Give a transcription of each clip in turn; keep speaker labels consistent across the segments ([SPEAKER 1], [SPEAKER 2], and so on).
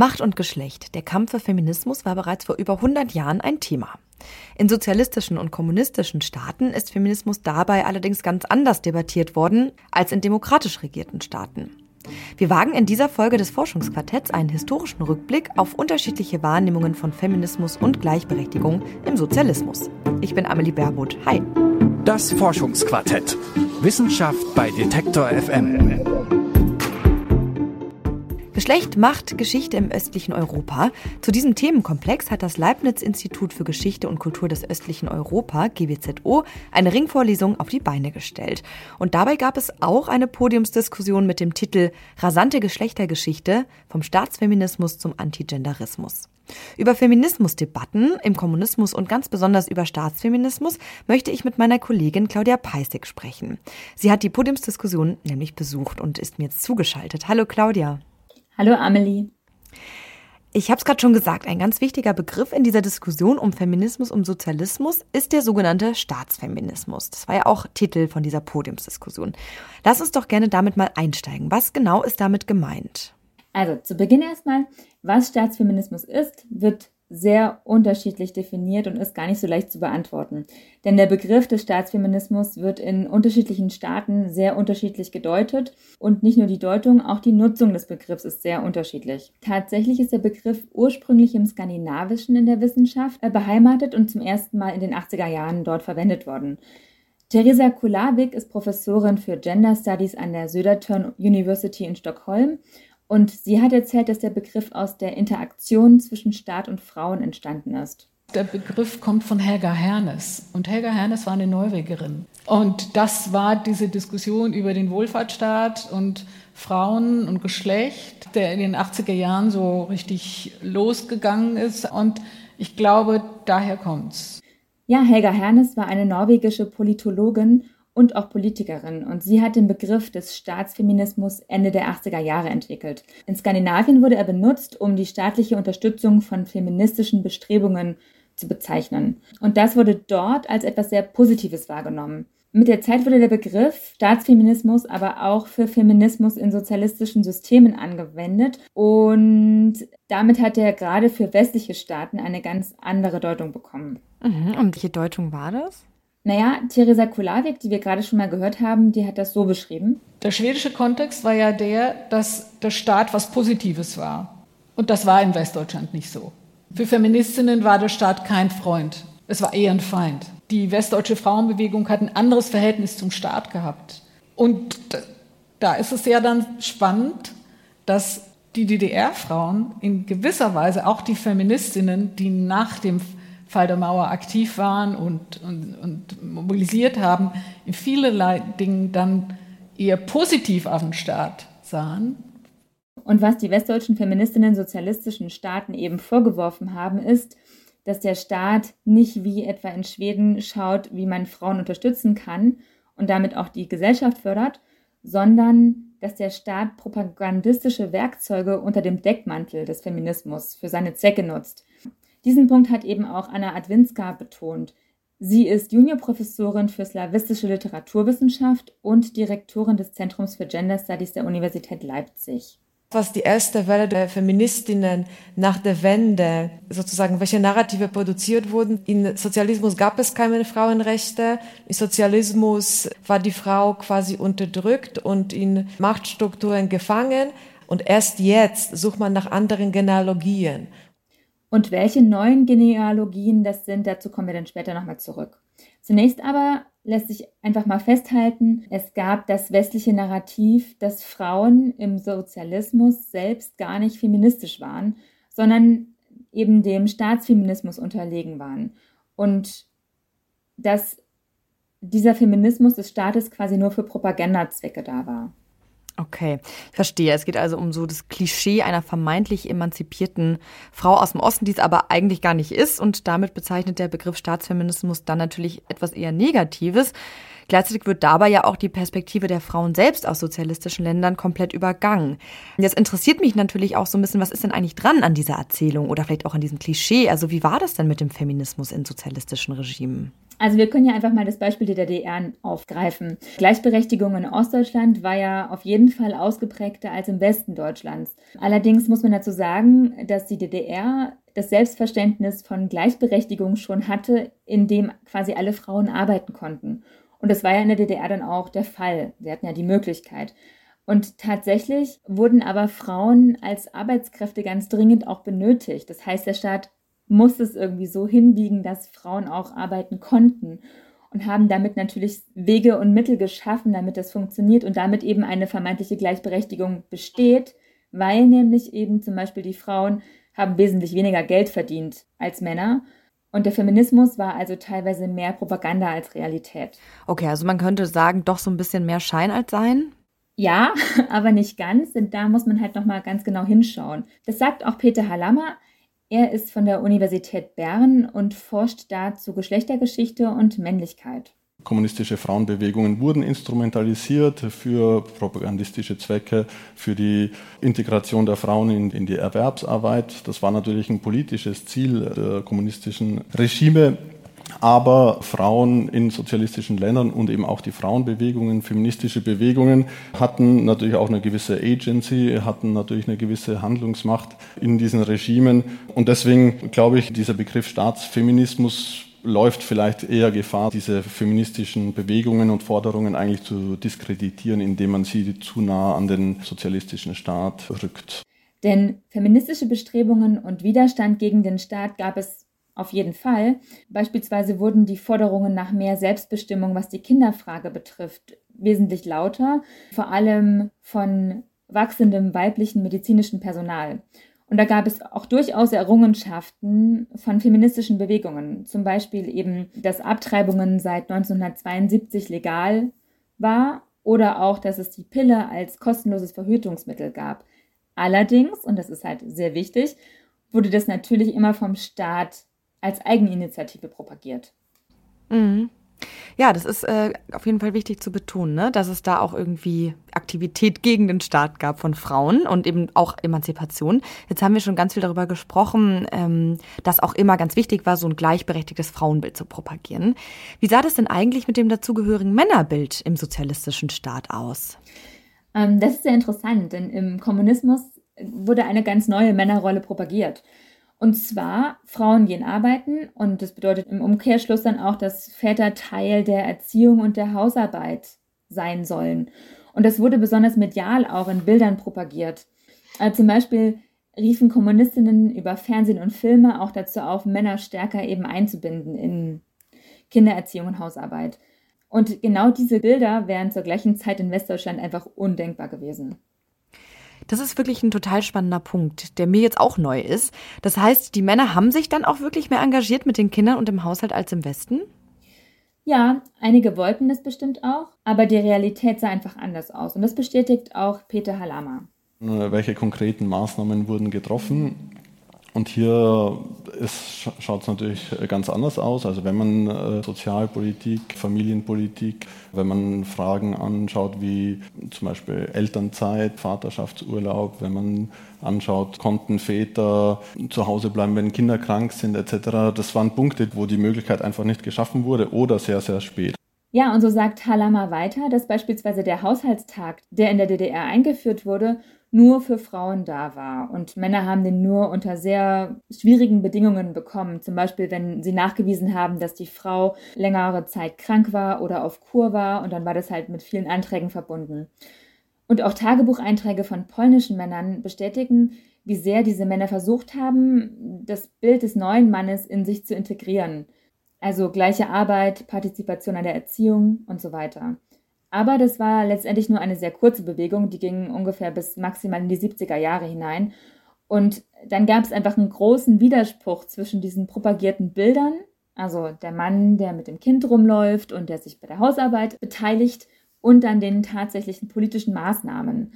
[SPEAKER 1] Macht und Geschlecht. Der Kampf für Feminismus war bereits vor über 100 Jahren ein Thema. In sozialistischen und kommunistischen Staaten ist Feminismus dabei allerdings ganz anders debattiert worden als in demokratisch regierten Staaten. Wir wagen in dieser Folge des Forschungsquartetts einen historischen Rückblick auf unterschiedliche Wahrnehmungen von Feminismus und Gleichberechtigung im Sozialismus. Ich bin Amelie Baerbuth. Hi.
[SPEAKER 2] Das Forschungsquartett. Wissenschaft bei Detektor FM.
[SPEAKER 1] Geschlecht, Macht, Geschichte im östlichen Europa. Zu diesem Themenkomplex hat das Leibniz-Institut für Geschichte und Kultur des östlichen Europa, GWZO, eine Ringvorlesung auf die Beine gestellt. Und dabei gab es auch eine Podiumsdiskussion mit dem Titel Rasante Geschlechtergeschichte vom Staatsfeminismus zum Antigenderismus. Über Feminismusdebatten im Kommunismus und ganz besonders über Staatsfeminismus möchte ich mit meiner Kollegin Claudia Peissig sprechen. Sie hat die Podiumsdiskussion nämlich besucht und ist mir jetzt zugeschaltet. Hallo Claudia.
[SPEAKER 3] Hallo Amelie.
[SPEAKER 1] Ich habe es gerade schon gesagt, ein ganz wichtiger Begriff in dieser Diskussion um Feminismus und Sozialismus ist der sogenannte Staatsfeminismus. Das war ja auch Titel von dieser Podiumsdiskussion. Lass uns doch gerne damit mal einsteigen. Was genau ist damit gemeint?
[SPEAKER 3] Also zu Beginn erstmal, was Staatsfeminismus ist, wird sehr unterschiedlich definiert und ist gar nicht so leicht zu beantworten. Denn der Begriff des Staatsfeminismus wird in unterschiedlichen Staaten sehr unterschiedlich gedeutet und nicht nur die Deutung, auch die Nutzung des Begriffs ist sehr unterschiedlich. Tatsächlich ist der Begriff ursprünglich im Skandinavischen in der Wissenschaft äh, beheimatet und zum ersten Mal in den 80er Jahren dort verwendet worden. Theresa Kulavik ist Professorin für Gender Studies an der Södertörn University in Stockholm und sie hat erzählt, dass der Begriff aus der Interaktion zwischen Staat und Frauen entstanden ist.
[SPEAKER 4] Der Begriff kommt von Helga Hernes. Und Helga Hernes war eine Norwegerin. Und das war diese Diskussion über den Wohlfahrtsstaat und Frauen und Geschlecht, der in den 80er Jahren so richtig losgegangen ist. Und ich glaube, daher kommt's.
[SPEAKER 3] Ja, Helga Hernes war eine norwegische Politologin und auch Politikerin und sie hat den Begriff des Staatsfeminismus Ende der 80er Jahre entwickelt. In Skandinavien wurde er benutzt, um die staatliche Unterstützung von feministischen Bestrebungen zu bezeichnen. Und das wurde dort als etwas sehr Positives wahrgenommen. Mit der Zeit wurde der Begriff Staatsfeminismus aber auch für Feminismus in sozialistischen Systemen angewendet und damit hat er gerade für westliche Staaten eine ganz andere Deutung bekommen.
[SPEAKER 1] Mhm. Und welche Deutung war das?
[SPEAKER 3] Naja, Theresa Kulawik, die wir gerade schon mal gehört haben, die hat das so beschrieben.
[SPEAKER 4] Der schwedische Kontext war ja der, dass der Staat was Positives war. Und das war in Westdeutschland nicht so. Für Feministinnen war der Staat kein Freund. Es war eher ein Feind. Die westdeutsche Frauenbewegung hat ein anderes Verhältnis zum Staat gehabt. Und da ist es ja dann spannend, dass die DDR-Frauen in gewisser Weise, auch die Feministinnen, die nach dem Fall der Mauer aktiv waren und, und, und mobilisiert haben, in vielerlei Dingen dann eher positiv auf den Staat sahen.
[SPEAKER 3] Und was die westdeutschen Feministinnen sozialistischen Staaten eben vorgeworfen haben, ist, dass der Staat nicht wie etwa in Schweden schaut, wie man Frauen unterstützen kann und damit auch die Gesellschaft fördert, sondern dass der Staat propagandistische Werkzeuge unter dem Deckmantel des Feminismus für seine Zwecke nutzt. Diesen Punkt hat eben auch Anna Adwinska betont. Sie ist Juniorprofessorin für slawistische Literaturwissenschaft und Direktorin des Zentrums für Gender Studies der Universität Leipzig
[SPEAKER 5] was die erste Welle der Feministinnen nach der Wende, sozusagen, welche Narrative produziert wurden. In Sozialismus gab es keine Frauenrechte. Im Sozialismus war die Frau quasi unterdrückt und in Machtstrukturen gefangen. Und erst jetzt sucht man nach anderen Genealogien.
[SPEAKER 3] Und welche neuen Genealogien das sind, dazu kommen wir dann später nochmal zurück. Zunächst aber lässt sich einfach mal festhalten, es gab das westliche Narrativ, dass Frauen im Sozialismus selbst gar nicht feministisch waren, sondern eben dem Staatsfeminismus unterlegen waren. Und dass dieser Feminismus des Staates quasi nur für Propagandazwecke da war.
[SPEAKER 1] Okay, ich verstehe. Es geht also um so das Klischee einer vermeintlich emanzipierten Frau aus dem Osten, die es aber eigentlich gar nicht ist. Und damit bezeichnet der Begriff Staatsfeminismus dann natürlich etwas eher Negatives. Gleichzeitig wird dabei ja auch die Perspektive der Frauen selbst aus sozialistischen Ländern komplett übergangen. Jetzt interessiert mich natürlich auch so ein bisschen, was ist denn eigentlich dran an dieser Erzählung oder vielleicht auch an diesem Klischee? Also wie war das denn mit dem Feminismus in sozialistischen Regimen?
[SPEAKER 3] Also wir können ja einfach mal das Beispiel der DDR aufgreifen. Gleichberechtigung in Ostdeutschland war ja auf jeden Fall ausgeprägter als im Westen Deutschlands. Allerdings muss man dazu sagen, dass die DDR das Selbstverständnis von Gleichberechtigung schon hatte, in dem quasi alle Frauen arbeiten konnten. Und das war ja in der DDR dann auch der Fall. Sie hatten ja die Möglichkeit. Und tatsächlich wurden aber Frauen als Arbeitskräfte ganz dringend auch benötigt. Das heißt, der Staat muss es irgendwie so hinbiegen, dass Frauen auch arbeiten konnten und haben damit natürlich Wege und Mittel geschaffen, damit das funktioniert und damit eben eine vermeintliche Gleichberechtigung besteht, weil nämlich eben zum Beispiel die Frauen haben wesentlich weniger Geld verdient als Männer. Und der Feminismus war also teilweise mehr Propaganda als Realität.
[SPEAKER 1] Okay, also man könnte sagen, doch so ein bisschen mehr Schein als Sein?
[SPEAKER 3] Ja, aber nicht ganz, denn da muss man halt nochmal ganz genau hinschauen. Das sagt auch Peter Halammer. Er ist von der Universität Bern und forscht da zu Geschlechtergeschichte und Männlichkeit.
[SPEAKER 6] Kommunistische Frauenbewegungen wurden instrumentalisiert für propagandistische Zwecke, für die Integration der Frauen in, in die Erwerbsarbeit. Das war natürlich ein politisches Ziel der kommunistischen Regime. Aber Frauen in sozialistischen Ländern und eben auch die Frauenbewegungen, feministische Bewegungen hatten natürlich auch eine gewisse Agency, hatten natürlich eine gewisse Handlungsmacht in diesen Regimen. Und deswegen glaube ich, dieser Begriff Staatsfeminismus läuft vielleicht eher Gefahr, diese feministischen Bewegungen und Forderungen eigentlich zu diskreditieren, indem man sie zu nah an den sozialistischen Staat rückt.
[SPEAKER 3] Denn feministische Bestrebungen und Widerstand gegen den Staat gab es auf jeden Fall. Beispielsweise wurden die Forderungen nach mehr Selbstbestimmung, was die Kinderfrage betrifft, wesentlich lauter, vor allem von wachsendem weiblichen medizinischen Personal. Und da gab es auch durchaus Errungenschaften von feministischen Bewegungen. Zum Beispiel eben, dass Abtreibungen seit 1972 legal war oder auch, dass es die Pille als kostenloses Verhütungsmittel gab. Allerdings, und das ist halt sehr wichtig, wurde das natürlich immer vom Staat als Eigeninitiative propagiert.
[SPEAKER 1] Mhm. Ja, das ist äh, auf jeden Fall wichtig zu betonen, ne? dass es da auch irgendwie Aktivität gegen den Staat gab von Frauen und eben auch Emanzipation. Jetzt haben wir schon ganz viel darüber gesprochen, ähm, dass auch immer ganz wichtig war, so ein gleichberechtigtes Frauenbild zu propagieren. Wie sah das denn eigentlich mit dem dazugehörigen Männerbild im sozialistischen Staat aus?
[SPEAKER 3] Ähm, das ist sehr interessant, denn im Kommunismus wurde eine ganz neue Männerrolle propagiert. Und zwar, Frauen gehen arbeiten und das bedeutet im Umkehrschluss dann auch, dass Väter Teil der Erziehung und der Hausarbeit sein sollen. Und das wurde besonders medial auch in Bildern propagiert. Also zum Beispiel riefen Kommunistinnen über Fernsehen und Filme auch dazu auf, Männer stärker eben einzubinden in Kindererziehung und Hausarbeit. Und genau diese Bilder wären zur gleichen Zeit in Westdeutschland einfach undenkbar gewesen.
[SPEAKER 1] Das ist wirklich ein total spannender Punkt, der mir jetzt auch neu ist. Das heißt, die Männer haben sich dann auch wirklich mehr engagiert mit den Kindern und im Haushalt als im Westen?
[SPEAKER 3] Ja, einige wollten das bestimmt auch, aber die Realität sah einfach anders aus. Und das bestätigt auch Peter Halama.
[SPEAKER 6] Welche konkreten Maßnahmen wurden getroffen? Und hier schaut es natürlich ganz anders aus. Also wenn man äh, Sozialpolitik, Familienpolitik, wenn man Fragen anschaut wie zum Beispiel Elternzeit, Vaterschaftsurlaub, wenn man anschaut, konnten Väter zu Hause bleiben, wenn Kinder krank sind etc. Das waren Punkte, wo die Möglichkeit einfach nicht geschaffen wurde oder sehr, sehr spät.
[SPEAKER 3] Ja, und so sagt Halama weiter, dass beispielsweise der Haushaltstag, der in der DDR eingeführt wurde, nur für Frauen da war. Und Männer haben den nur unter sehr schwierigen Bedingungen bekommen. Zum Beispiel, wenn sie nachgewiesen haben, dass die Frau längere Zeit krank war oder auf Kur war. Und dann war das halt mit vielen Anträgen verbunden. Und auch Tagebucheinträge von polnischen Männern bestätigen, wie sehr diese Männer versucht haben, das Bild des neuen Mannes in sich zu integrieren. Also gleiche Arbeit, Partizipation an der Erziehung und so weiter. Aber das war letztendlich nur eine sehr kurze Bewegung, die ging ungefähr bis maximal in die 70er Jahre hinein. Und dann gab es einfach einen großen Widerspruch zwischen diesen propagierten Bildern, also der Mann, der mit dem Kind rumläuft und der sich bei der Hausarbeit beteiligt, und dann den tatsächlichen politischen Maßnahmen.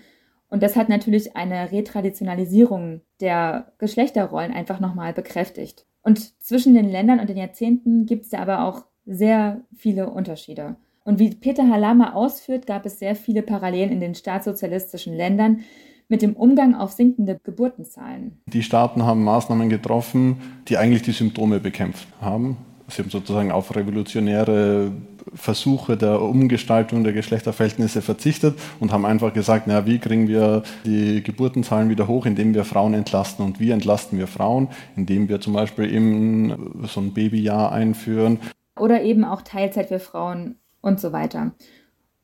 [SPEAKER 3] Und das hat natürlich eine Retraditionalisierung der Geschlechterrollen einfach nochmal bekräftigt. Und zwischen den Ländern und den Jahrzehnten gibt es ja aber auch sehr viele Unterschiede. Und wie Peter Halama ausführt, gab es sehr viele Parallelen in den staatssozialistischen Ländern mit dem Umgang auf sinkende Geburtenzahlen.
[SPEAKER 6] Die Staaten haben Maßnahmen getroffen, die eigentlich die Symptome bekämpft haben. Sie haben sozusagen auf revolutionäre Versuche der Umgestaltung der Geschlechterverhältnisse verzichtet und haben einfach gesagt, naja, wie kriegen wir die Geburtenzahlen wieder hoch, indem wir Frauen entlasten. Und wie entlasten wir Frauen? Indem wir zum Beispiel eben so ein Babyjahr einführen.
[SPEAKER 3] Oder eben auch Teilzeit für Frauen und so weiter.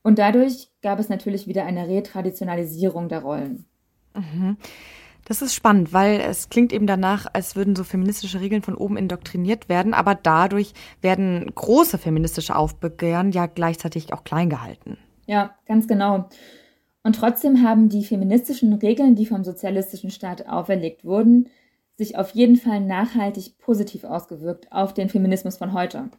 [SPEAKER 3] Und dadurch gab es natürlich wieder eine Retraditionalisierung der Rollen.
[SPEAKER 1] Mhm. Das ist spannend, weil es klingt eben danach, als würden so feministische Regeln von oben indoktriniert werden, aber dadurch werden große feministische Aufbegehren ja gleichzeitig auch klein gehalten.
[SPEAKER 3] Ja, ganz genau. Und trotzdem haben die feministischen Regeln, die vom sozialistischen Staat auferlegt wurden, sich auf jeden Fall nachhaltig positiv ausgewirkt auf den Feminismus von heute.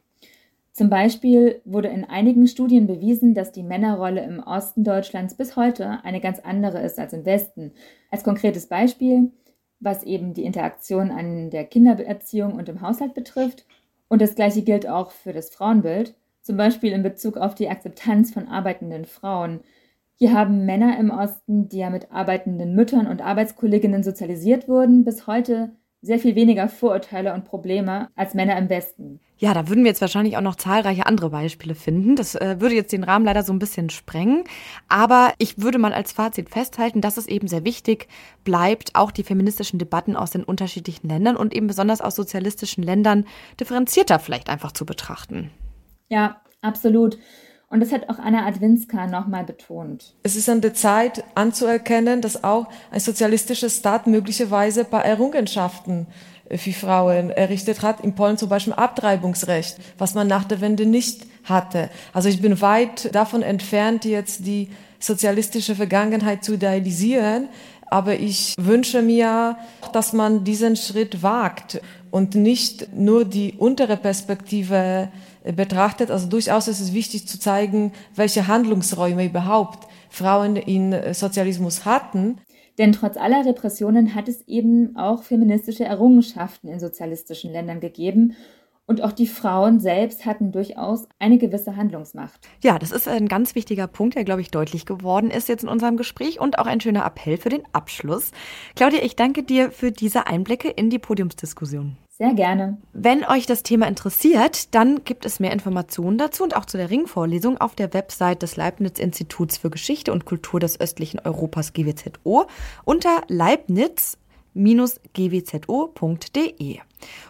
[SPEAKER 3] Zum Beispiel wurde in einigen Studien bewiesen, dass die Männerrolle im Osten Deutschlands bis heute eine ganz andere ist als im Westen. Als konkretes Beispiel, was eben die Interaktion an der Kindererziehung und im Haushalt betrifft. Und das gleiche gilt auch für das Frauenbild, zum Beispiel in Bezug auf die Akzeptanz von arbeitenden Frauen. Hier haben Männer im Osten, die ja mit arbeitenden Müttern und Arbeitskolleginnen sozialisiert wurden, bis heute sehr viel weniger Vorurteile und Probleme als Männer im Westen.
[SPEAKER 1] Ja, da würden wir jetzt wahrscheinlich auch noch zahlreiche andere Beispiele finden. Das äh, würde jetzt den Rahmen leider so ein bisschen sprengen. Aber ich würde mal als Fazit festhalten, dass es eben sehr wichtig bleibt, auch die feministischen Debatten aus den unterschiedlichen Ländern und eben besonders aus sozialistischen Ländern differenzierter vielleicht einfach zu betrachten.
[SPEAKER 3] Ja, absolut. Und das hat auch Anna Adwinska nochmal betont.
[SPEAKER 5] Es ist an der Zeit anzuerkennen, dass auch ein sozialistischer Staat möglicherweise ein paar Errungenschaften für Frauen errichtet hat. In Polen zum Beispiel Abtreibungsrecht, was man nach der Wende nicht hatte. Also ich bin weit davon entfernt, jetzt die sozialistische Vergangenheit zu idealisieren. Aber ich wünsche mir, dass man diesen Schritt wagt und nicht nur die untere Perspektive betrachtet. Also durchaus ist es wichtig zu zeigen, welche Handlungsräume überhaupt Frauen in Sozialismus hatten.
[SPEAKER 3] Denn trotz aller Repressionen hat es eben auch feministische Errungenschaften in sozialistischen Ländern gegeben. Und auch die Frauen selbst hatten durchaus eine gewisse Handlungsmacht.
[SPEAKER 1] Ja, das ist ein ganz wichtiger Punkt, der, glaube ich, deutlich geworden ist jetzt in unserem Gespräch und auch ein schöner Appell für den Abschluss. Claudia, ich danke dir für diese Einblicke in die Podiumsdiskussion.
[SPEAKER 3] Sehr gerne.
[SPEAKER 1] Wenn euch das Thema interessiert, dann gibt es mehr Informationen dazu und auch zu der Ringvorlesung auf der Website des Leibniz-Instituts für Geschichte und Kultur des östlichen Europas GWZO unter leibniz-gwzo.de.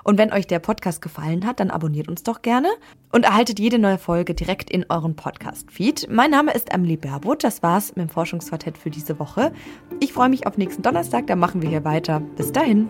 [SPEAKER 1] Und wenn euch der Podcast gefallen hat, dann abonniert uns doch gerne und erhaltet jede neue Folge direkt in euren Podcast-Feed. Mein Name ist Emily Berbot. Das war's mit dem Forschungsquartett für diese Woche. Ich freue mich auf nächsten Donnerstag, da machen wir hier weiter. Bis dahin.